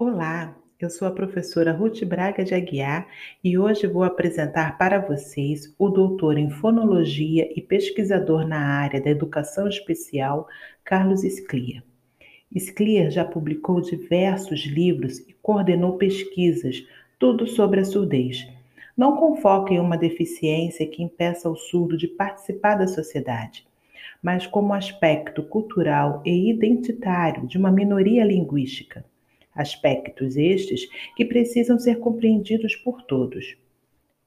Olá, eu sou a professora Ruth Braga de Aguiar e hoje vou apresentar para vocês o doutor em fonologia e pesquisador na área da educação especial, Carlos Scliar. Scliar já publicou diversos livros e coordenou pesquisas, tudo sobre a surdez. Não com foco em uma deficiência que impeça o surdo de participar da sociedade, mas como aspecto cultural e identitário de uma minoria linguística. Aspectos estes que precisam ser compreendidos por todos.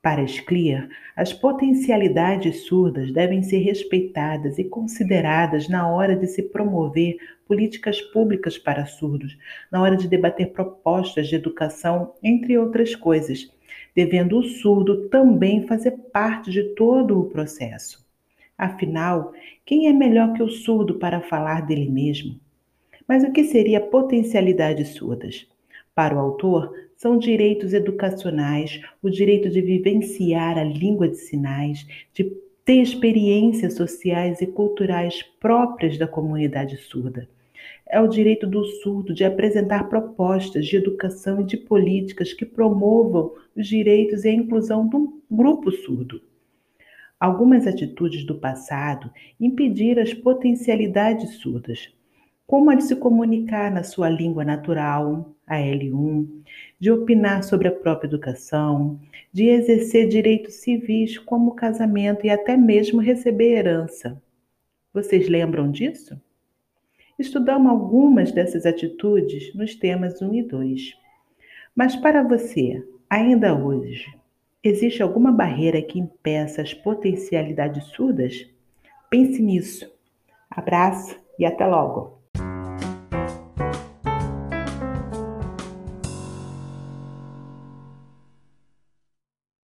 Para Scliar, as potencialidades surdas devem ser respeitadas e consideradas na hora de se promover políticas públicas para surdos, na hora de debater propostas de educação, entre outras coisas, devendo o surdo também fazer parte de todo o processo. Afinal, quem é melhor que o surdo para falar dele mesmo? Mas o que seria potencialidades surdas? Para o autor, são direitos educacionais, o direito de vivenciar a língua de sinais, de ter experiências sociais e culturais próprias da comunidade surda. É o direito do surdo de apresentar propostas de educação e de políticas que promovam os direitos e a inclusão do grupo surdo. Algumas atitudes do passado impediram as potencialidades surdas, como a de se comunicar na sua língua natural, a L1, de opinar sobre a própria educação, de exercer direitos civis como casamento e até mesmo receber herança. Vocês lembram disso? Estudamos algumas dessas atitudes nos temas 1 e 2. Mas para você, ainda hoje, Existe alguma barreira que impeça as potencialidades surdas? Pense nisso. Abraço e até logo!